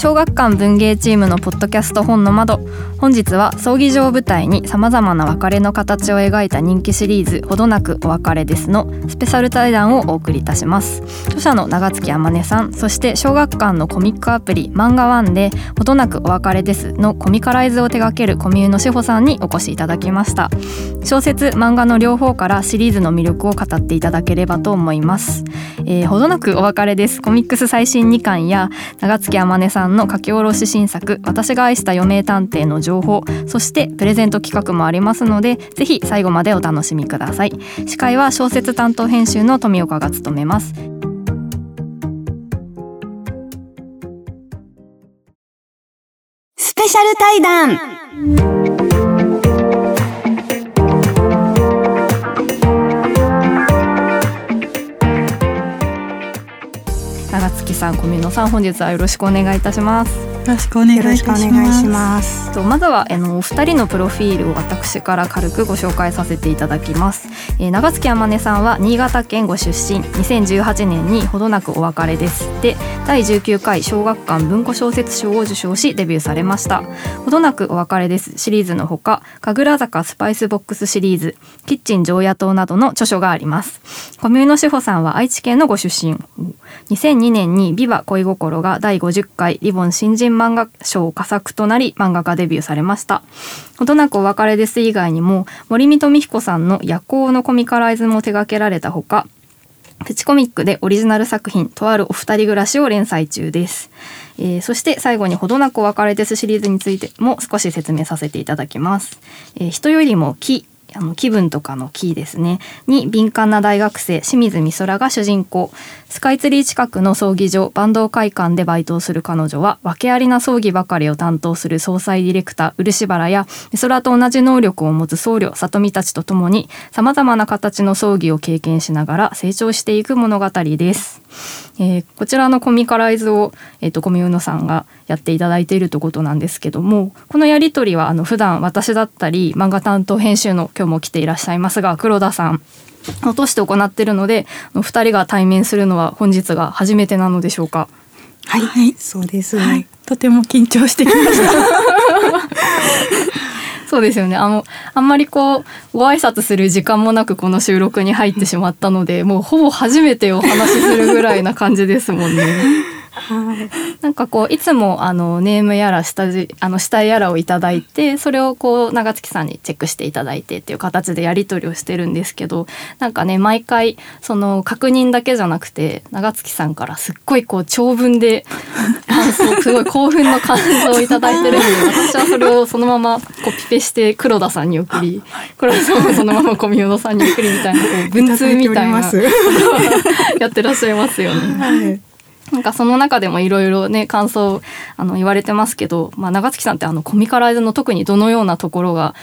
小学館文芸チームのポッドキャスト本の窓。本日は葬儀場を舞台にさまざまな別れの形を描いた人気シリーズほどなくお別れですのスペシャル対談をお送りいたします。著者の長月天音さんそして小学館のコミックアプリ漫画ワンでほどなくお別れですのコミカライズを手掛けるコミューの志保さんにお越しいただきました。小説漫画の両方からシリーズの魅力を語っていただければと思います、えー、ほどなくお別れです。コミックス最新2巻や長月天音さんの書き下ろし新作私が愛した余命探偵の情報そしてプレゼント企画もありますのでぜひ最後までお楽しみください。司会は小説担当編集の富岡が務めます。スペシャル対談。さん小見野さん本日はよろしくお願いいたします。ろしくお願いします。とまずはあのお二人のプロフィールを私から軽くご紹介させていただきます、えー、長月天音さんは新潟県ご出身。2018年にほどなくお別れです。で第19回小学館文庫小説賞を受賞しデビューされました。ほどなくお別れです。シリーズのほか神楽坂スパイスボックスシリーズキッチン常夜灯などの著書があります。コミューの志保さんは愛知県のご出身。2002年にビバ恋心が第50回リボン新人漫画賞佳作となり漫画家デビューされました。ほどなくお別れです以外にも森見富彦さんの夜行のコミカライズも手掛けられたほかプチコミックでオリジナル作品とあるお二人暮らしを連載中です、えー、そして最後にほどなくお別れですシリーズについても少し説明させていただきます、えー、人よりも木あの気分とかのキーですねに敏感な大学生清水美空が主人公スカイツリー近くの葬儀場坂東会館でバイトをする彼女は訳ありな葬儀ばかりを担当する総裁ディレクター漆原や美空と同じ能力を持つ僧侶里見たちとともにさまざまな形の葬儀を経験しながら成長していく物語です。えー、こちらのコミカライズを、えーと、コミューノさんがやっていただいているということなんですけどもこのやり取りはあの普段私だったり漫画担当編集の今日も来ていらっしゃいますが黒田さん落として行っているので2人が対面するのは本日が初めてなのでしょうか？はい、はい、そうです、はい、とても緊張してきました。そうですよねあのあんまりこうご挨拶する時間もなくこの収録に入ってしまったのでもうほぼ初めてお話しするぐらいな感じですもんね。はい、なんかこういつもあのネームやら下地あの下絵やらをいただいてそれをこう長月さんにチェックしていただいてっていう形でやり取りをしてるんですけどなんかね毎回その確認だけじゃなくて長月さんからすっごいこう長文で すごい興奮の感想をいただいてるんで私はそれをそのままコピペして黒田さんに送り黒田さんもそのまま小宮野さんに送りみたいなこう文通みたいな やってらっしゃいますよね。はいなんかその中でもいろいろね感想あの言われてますけど、まあ、長月さんってあのコミカライズの特にどのようなところが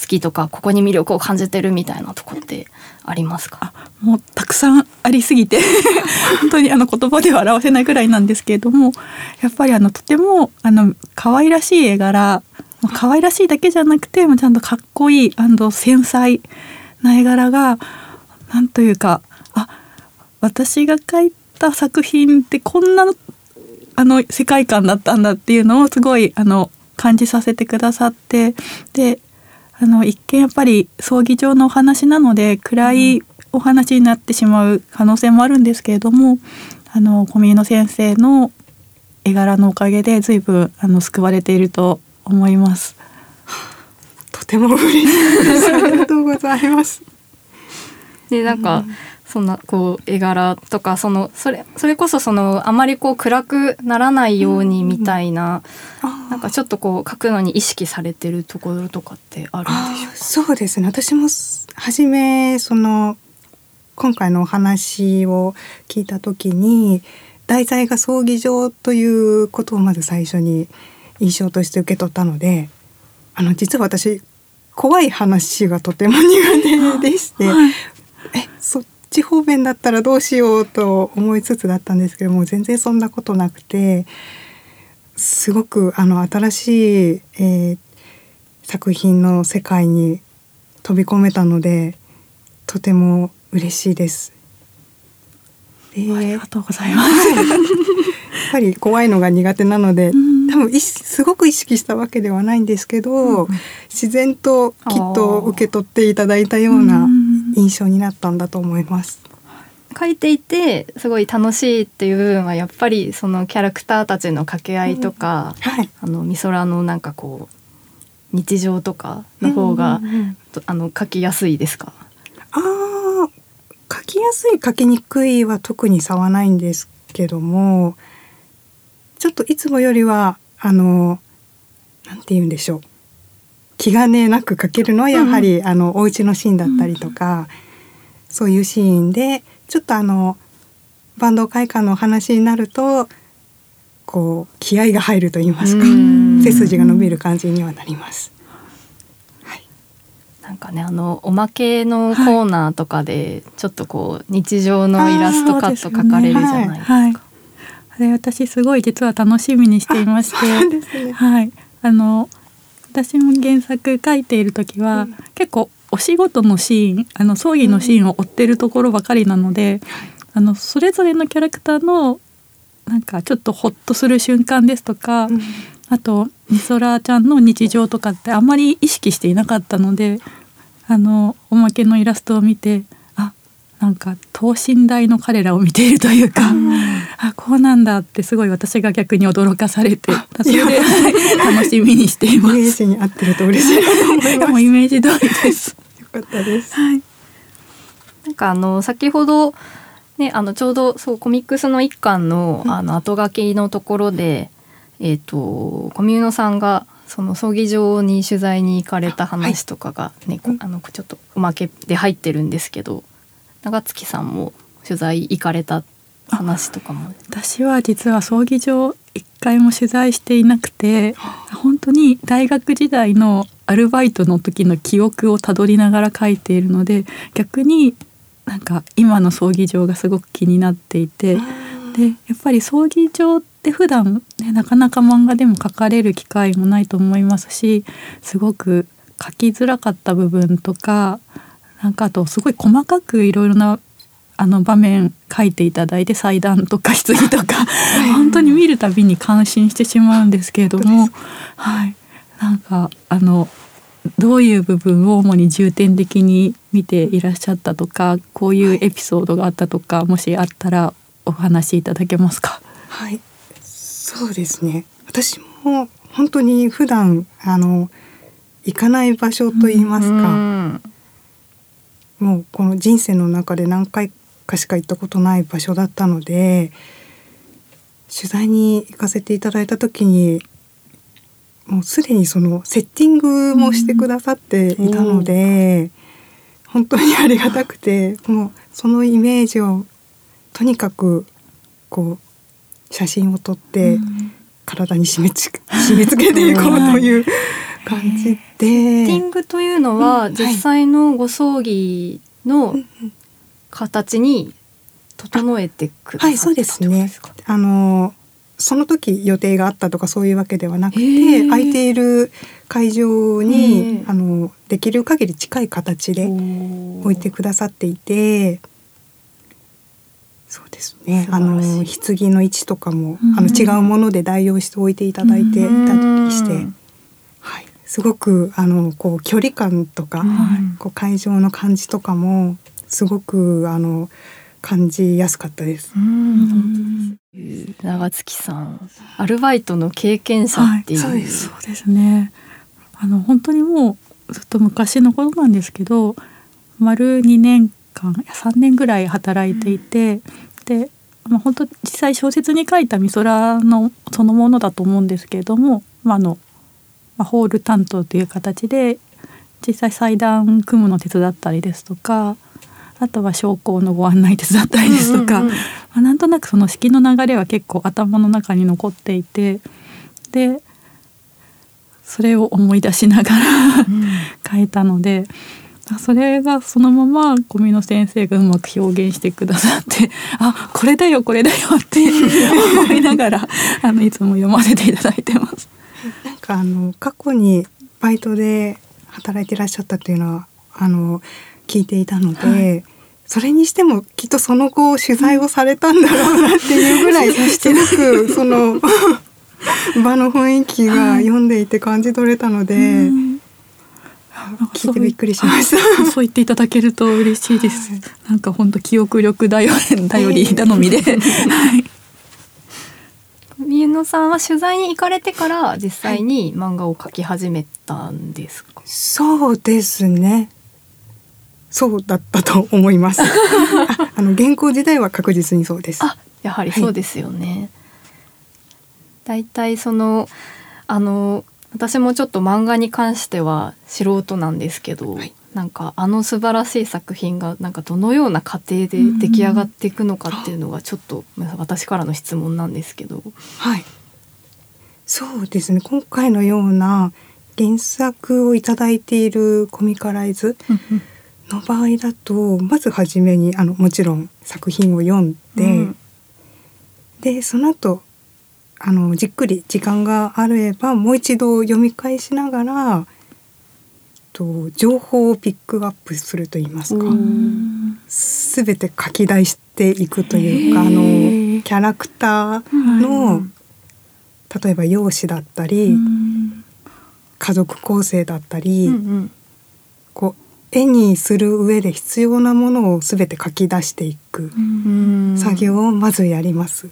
好きとかここに魅力を感じてるみたいなとこってありますか？もうたくさんありすぎて 本当にあの言葉では表せないぐらいなんですけれどもやっぱりあのとてもあの可愛らしい絵柄可愛らしいだけじゃなくてちゃんとかっこいい繊細な絵柄がなんというかあ私が描いた作品ってこんなあの世界観だったんだっていうのをすごいあの感じさせてくださってであの一見やっぱり葬儀場のお話なので暗いお話になってしまう可能性もあるんですけれどもあの小宮野先生の絵柄のおかげで随分あの救われていると思います。とても嬉しいです。ありがとうございます。でなんか、うんそんなこう絵柄とかそのそれそれこそそのあまりこう暗くならないようにみたいな、うん、なんかちょっとこう描くのに意識されてるところとかってあるんでしょうか？そうですね。私も初めその今回のお話を聞いた時に題材が葬儀場ということをまず最初に印象として受け取ったのであの実は私怖い話がとても苦手でして、はいえそっち方面だったらどうしようと思いつつだったんですけども全然そんなことなくてすごくあの新しい、えー作品の世界に飛び込めたのでとても嬉しいです。でありがとうございます。やっぱり怖いのが苦手なので、ん多分すごく意識したわけではないんですけど、自然ときっと受け取っていただいたようなうん印象になったんだと思います。書いていてすごい楽しいっていう部分はやっぱりそのキャラクターたちの掛け合いとか、はい。あの美空のなんかこう日常とかの方が、うんうんうんとあの書きやすいですか？ああ、書きやすい書きにくいは特に差はないんですけども、ちょっといつもよりはあのなんて言うんでしょう。気兼ねなく書けるのはやはり、あのお家のシーンだったりとか、そういうシーンでちょっとあのバンド会館のお話になるとこう気合が入ると言いますかうん背筋が伸びる感じにはなります。はい。なんかねあのおまけのコーナーとかでちょっとこう日常のイラストカット描かれるじゃないですか。はい。あれ私すごい実は楽しみにしていまして、ね。はい。あの私も原作書いている時は、うん。結構お仕事のシーン、あの葬儀のシーンを追ってるところばかりなので、あのそれぞれのキャラクターのなんかちょっとホッとする瞬間ですとか、うん。あとみそらちゃんの日常とかってあんまり意識していなかったのであのおまけのイラストを見てあなんか等身大の彼らを見ているというか、あこうなんだってすごい私が逆に驚かされてそれではい 楽しみにしていまイメーす。ジに合ってると嬉しいなと思イメージ通りです。よかったです。はい。なんかあの先ほどねあのちょうどそうコミックスの一巻のあの後書きのところで、えっ、とコミューノさんがその葬儀場に取材に行かれた話とかがね、こあのちょっとおまけで入ってるんですけど長月さんも取材行かれた話とかも。私は実は葬儀場一回も取材していなくて本当に大学時代のアルバイトの時の記憶をたどりながら書いているので逆になんか今の葬儀場がすごく気になっていてでやっぱり葬儀場って普段ねなかなか漫画でも書かれる機会もないと思いますしすごく書きづらかった部分とかなんかあとすごい細かくいろいろなあの場面書いていただいて祭壇とか棺とか本当に見るたびに感心してしまうんですけれども、はい、なんかあのどういう部分を主に重点的に見ていらっしゃったとかこういうエピソードがあったとかもしあったらお話しいただけますか？はい、そうですね。私も本当に普段あの行かない場所と言いますうか、んもうこの人生の中で何回かしか行ったことない場所だったので、取材に行かせていただいた時に。もうすでにそのセッティングもしてくださっていたので、本当にありがたくてもうそのイメージをとにかくこう写真を撮って、体に締めつ締め付けていこうという感じセッティで。ングというのは、うん実際のご葬儀の形に整えてくださはい、そうですね。かあのその時予定があったとかそういうわけではなくへーて、空いている会場へにーあのできる限り近い形で置いてくださっていて。そうですね。あの棺の位置とかも、うんあの違うもので代用して置いていただいていたりして、うんはい、すごくあのこう距離感とか、うんこう会場の感じとかもすごくあの感じやすかったです。うん長月さんアルバイトの経験者っていう、はいそうですそうですね。あの本当にもうずっと昔のことなんですけど、丸2年間いや3年ぐらい働いていて、で、まあ本当実際小説に書いた美空のそのものだと思うんですけれども、まああのまあホール担当という形で実際祭壇組むの手伝ったりですとか。あとは商工のご案内手伝ったりですとか、うんうんうんまあ、なんとなくその式の流れは結構頭の中に残っていてでそれを思い出しながら書いたので。それがそのまま小見の先生がうまく表現してくださってあこれだよこれだよって思いながらあのいつも読ませていただいてます。あの過去にバイトで働いていらっしゃったっていうのはあの聞いていたので、はい、それにしてもきっとその後取材をされたんだろうなっていうぐらい すごくその 場の雰囲気が読んでいて感じ取れたので。聞いてびっくりしました。そう言っていただけると嬉しいです。なんか本当記憶力頼頼り頼みで。はい。三野さんは取材に行かれてから実際に漫画を描き始めたんですか、はい、そうですね。そうだったと思います。あの原稿自体は確実にそうです。あやはりそうですよね、はい、だいたいそのあの私もちょっと漫画に関しては素人なんですけど、はい、なんかあの素晴らしい作品がなんかどのような過程で出来上がっていくのかっていうのがちょっと私からの質問なんですけど。はい、そうですね。今回のような原作を頂いているコミカライズの場合だとまず初めにあのもちろん作品を読んで、うん、でその後あのじっくり時間があればもう一度読み返しながらと情報をピックアップすると言いますか。すべて書き出していくというかあのキャラクターの、例えば容姿だったり家族構成だったり、うんうん、こう絵にする上で必要なものをすべて書き出していく作業をまずやります。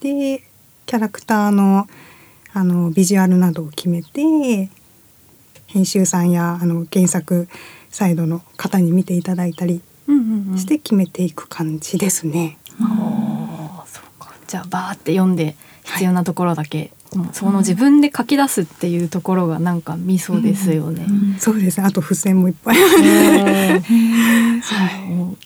でキャラクターのあのビジュアルなどを決めて編集さんやあの原作サイドの方に見ていただいたりして決めていく感じですね。うんうんうん、そうか。じゃあバーって読んで必要なところだけ、はい、その自分で書き出すっていうところがなんかミソですよね。うん。うん、そうですね。あと付箋もいっぱい。はい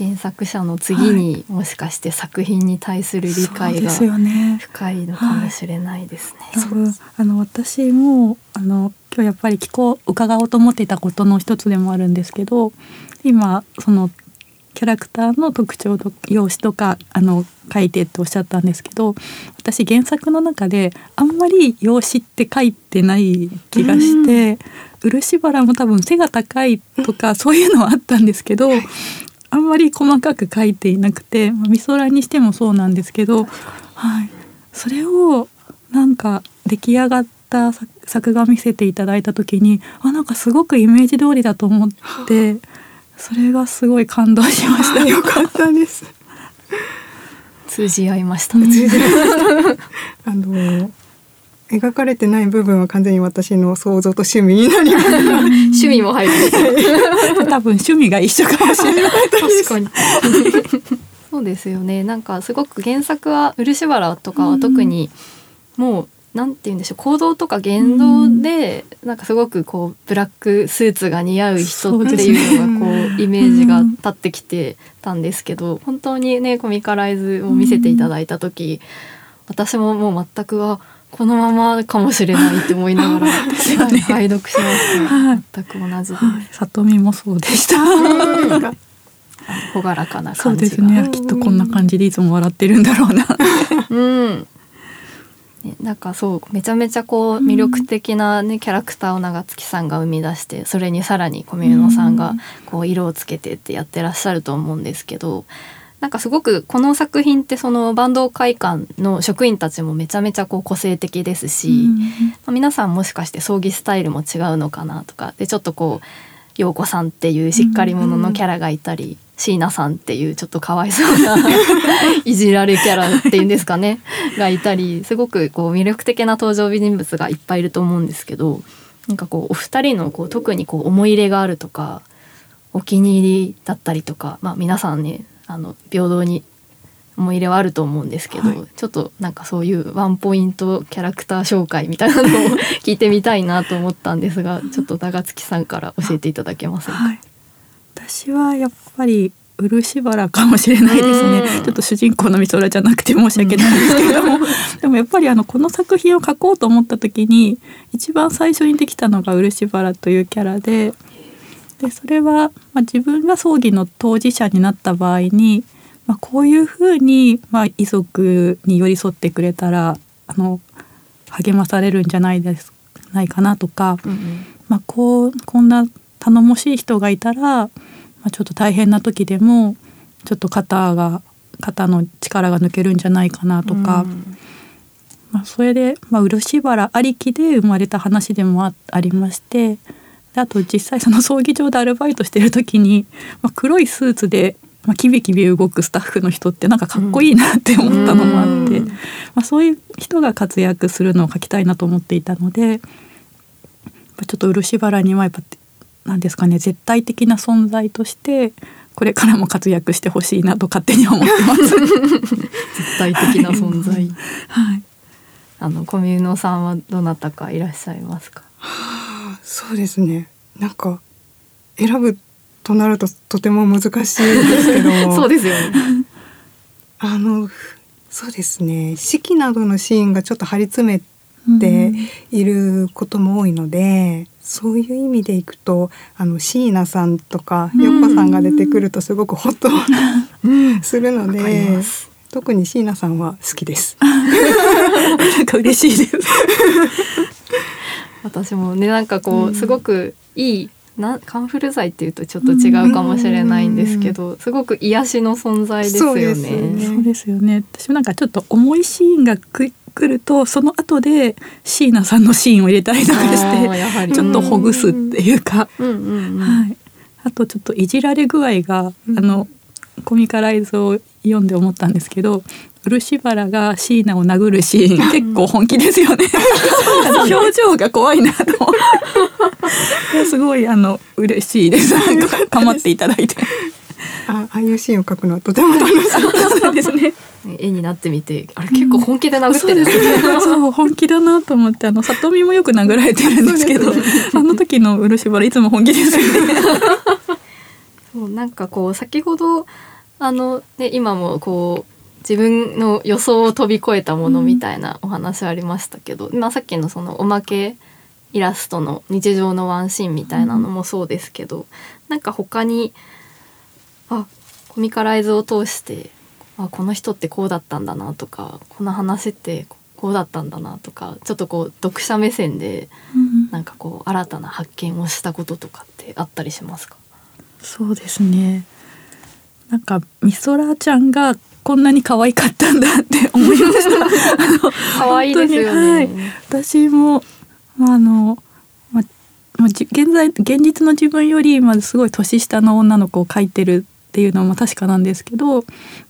原作者の次にもしかして作品に対する理解が深いのかもしれないですね。はい、あの私もあの今日やっぱり聞こう伺おうと思っていたことの一つでもあるんですけど今そのキャラクターの特徴と容姿とかあの書いてっておっしゃったんですけど私原作の中であんまり容姿って書いてない気がして、漆原も多分背が高いとかそういうのはあったんですけどあんまり細かく書いていなくて、まあ、美空にしてもそうなんですけど、はい、それをなんか出来上がった作画見せていただいた時にあなんかすごくイメージ通りだと思ってそれがすごい感動しました。よかったです。通じ合いましたね。あの描かれてない部分は完全に私の想像と趣味になります。趣味も入る 多分趣味が一緒かもしれない確かに。そうですよね。なんかすごく原作は漆原とかは特にもうなんて言うんでしょう行動とか言動でなんかすごくこうブラックスーツが似合う人っていうのがこうイメージが立ってきてたんですけど本当にねコミカライズを見せていただいた時私ももう全くはこのままかもしれないって思いながら、ね、拝読しました、はい、全く同じ里見もそうでした。朗らかなそうですね。きっとこんな感じでいつも笑ってるんだろうな。うん。なんかそうめちゃめちゃこう魅力的なね、キャラクターを長月さんが生み出してそれにさらに小宮野さんがこう色をつけてってやってらっしゃると思うんですけどなんかすごくこの作品ってその坂東会館の職員たちもめちゃめちゃこう個性的ですし、うん、まあ、皆さんもしかして葬儀スタイルも違うのかなとかでちょっとこう陽子さんっていうしっかり者のキャラがいたり、うん、椎名さんっていうちょっとかわいそうな いじられキャラっていうんですかねがいたりすごくこう魅力的な登場人物がいっぱいいると思うんですけどなんかこうお二人のこう特にこう思い入れがあるとかお気に入りだったりとか、まあ、皆さんねあの平等に思い入れはあると思うんですけど、はい、ちょっとなんかそういうワンポイントキャラクター紹介みたいなのを聞いてみたいなと思ったんですが ちょっと長月さんから教えていただけませんか、はい、私はやっぱり漆原かもしれないですね。うん。ちょっと主人公の美空じゃなくて申し訳ないんですけれども、でもやっぱりあのこの作品を書こうと思った時に一番最初にできたのが漆原というキャラででそれは、まあ、自分が葬儀の当事者になった場合に、まあ、こういうふうに、まあ、遺族に寄り添ってくれたらあの励まされるんじゃないですないかなとか、うんまあ、こうこんな頼もしい人がいたら、まあ、ちょっと大変な時でもちょっと肩が肩の力が抜けるんじゃないかなとか、うんまあ、それで、まあ、漆原ありきで生まれた話でもあありましてであと実際その葬儀場でアルバイトしてる時に、まあ、黒いスーツで、まあ、キビキビ動くスタッフの人ってなんかかっこいいなって思ったのもあって、うん。まあ、そういう人が活躍するのを書きたいなと思っていたのでちょっと漆原にはやっぱなんですかね絶対的な存在としてこれからも活躍してほしいなと勝手に思ってます。絶対的な存在。はい。あのコミューノさんはどなたかいらっしゃいますか？あそうですね。なんか選ぶとなるととても難しいですけど そうですよね。あのそうですね。式などのシーンがちょっと張り詰めていることも多いので、そういう意味でいくとあの椎名さんとかうん。横さんが出てくるとすごくホッと するので特に椎名さんは好きです。なんか嬉しいです。私もねなんかこう、うんすごくいいなカンフル剤っていうとちょっと違うかもしれないんですけど、すごく癒しの存在ですよね。ねそうですよね。私もなんかちょっと重いシーンがく来るとその後で椎名さんのシーンを入れたりとかしてちょっとほぐすっていうか、はい。あとちょっといじられ具合が、うんあのコミカライズを読んで思ったんですけど。漆原が椎名を殴るシーン結構本気ですよね。表情が怖いなと。すごいあの嬉しいです。なんか構っていただいて。あああいうシーンを描くのはとても楽しい。そうですね。絵になってみてあれ結構本気で殴ってる、そうですね。そう本気だなと思ってあの里見もよく殴られてるんですけど、そうあの時の漆原いつも本気ですよね。そうなんかこう先ほどあの、ね、今もこう自分の予想を飛び越えたものみたいなお話ありましたけど、まあ、さっきのそのおまけイラストの日常のワンシーンみたいなのもそうですけど、なんか他にあコミカライズを通してあこの人ってこうだったんだなとかこの話ってこうだったんだなとかちょっとこう読者目線でなんかこう新たな発見をしたこととかってあったりしますか？そうですね。なんか美空ちゃんがこんなに可愛かったんだって思いました。可愛いですよね。はい私も、まあ、あの、まあ、ま現在現実の自分よりまずすごい年下の女の子を描いてるっていうのも確かなんですけど、ま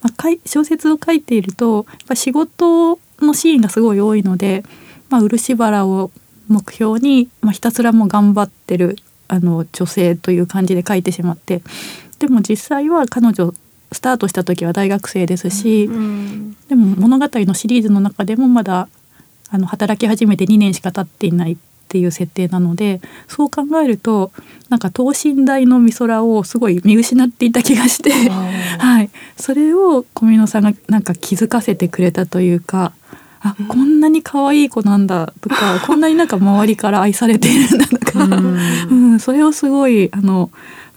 あ、かい小説を書いているとやっぱ仕事のシーンがすごい多いので、まあ、漆原を目標に、まあ、ひたすらもう頑張ってるあの女性という感じで書いてしまってでも実際は彼女スタートした時は大学生ですし、うんでも物語のシリーズの中でもまだあの働き始めて2年しか経っていないっていう設定なのでそう考えるとなんか等身大の美空をすごい見失っていた気がして、はい、それを小見野さんがなんか気づかせてくれたというか。あこんなに可愛い子なんだとかこんなになんか周りから愛されているんだとか、うん、それをすごいあの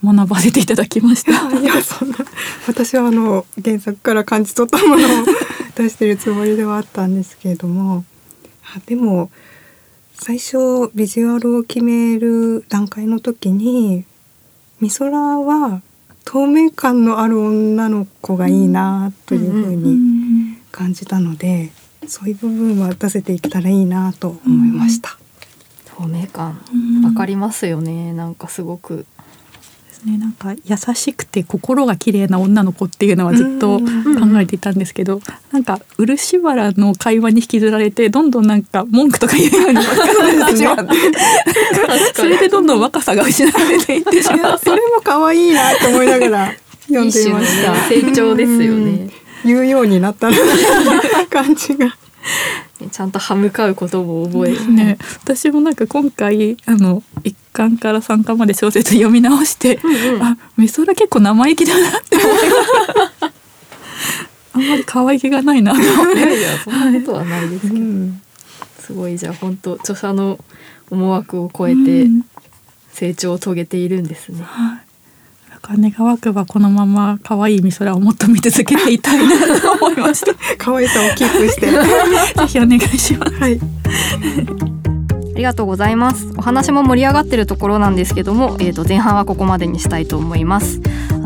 学ばせていただきました。いやそんな私はあの原作から感じ取ったものを 出してるつもりではあったんですけれどもあでも最初ビジュアルを決める段階の時に美空は透明感のある女の子がいいなというふううにん感じたので、そういう部分は出せていけたらいいなと思いました。透明感うんわかりますよね。なんかすごくね、なんか優しくて心が綺麗な女の子っていうのはずっと考えていたんですけど、なんか漆原の会話に引きずられてどんどんなんか文句とか言うようになってしまってそれでどんどん若さが失われていってしいまっやそれも可愛いなと思いながら読んでいました。成長ですよね。言うようになったな感じが。ちゃんと歯向かうことも覚えね、私もなんか今回あの一巻から三巻まで小説読み直して、うんうん。あ美空結構生意気だなって思いました あんまり可愛げがないなと思って。いやいやそんなことはないですけど、すごいじゃあ本当著者の思惑を超えてうん。成長を遂げているんですね。はいだから願わくばこのまま可愛い美空をもっと見続けていたいなと思いました。可愛さをキープして。ぜひお願いします。はい。ありがとうございます。お話も盛り上がってるところなんですけども、えー、と前半はここまでにしたいと思います。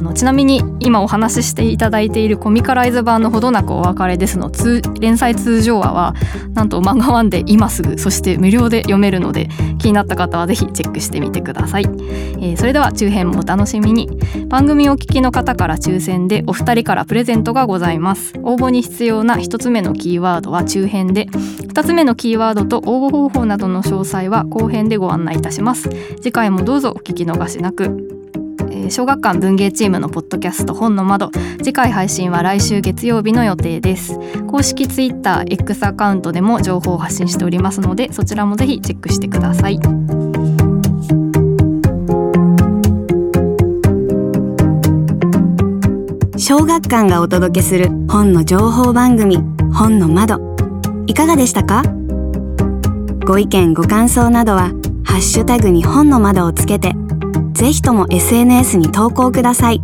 のちなみに今お話ししていただいているコミカライズ版のほどなくお別れですの通連載通常話はなんと漫画ワンで今すぐそして無料で読めるので気になった方はぜひチェックしてみてください。えーそれでは中編もお楽しみに。番組お聞きの方から抽選でお二人からプレゼントがございます。応募に必要な一つ目のキーワードは中編で2つ目のキーワードと応募方法などの詳細は後編でご案内いたします次回もどうぞお聞き逃しなく小学館文芸チームのポッドキャスト本の窓。次回配信は来週月曜日の予定です。公式ツイッター X アカウントでも情報を発信しておりますのでそちらもぜひチェックしてください。小学館がお届けする本の情報番組本の窓。いかがでしたか？ご意見ご感想などはハッシュタグに本の窓をつけてぜひとも SNS に投稿ください。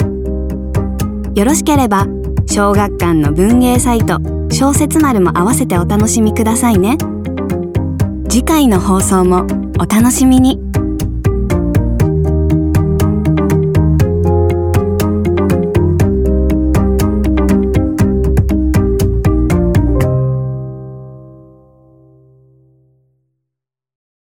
よろしければ小学館の文芸サイト小説丸も合わせてお楽しみくださいね。次回の放送もお楽しみに。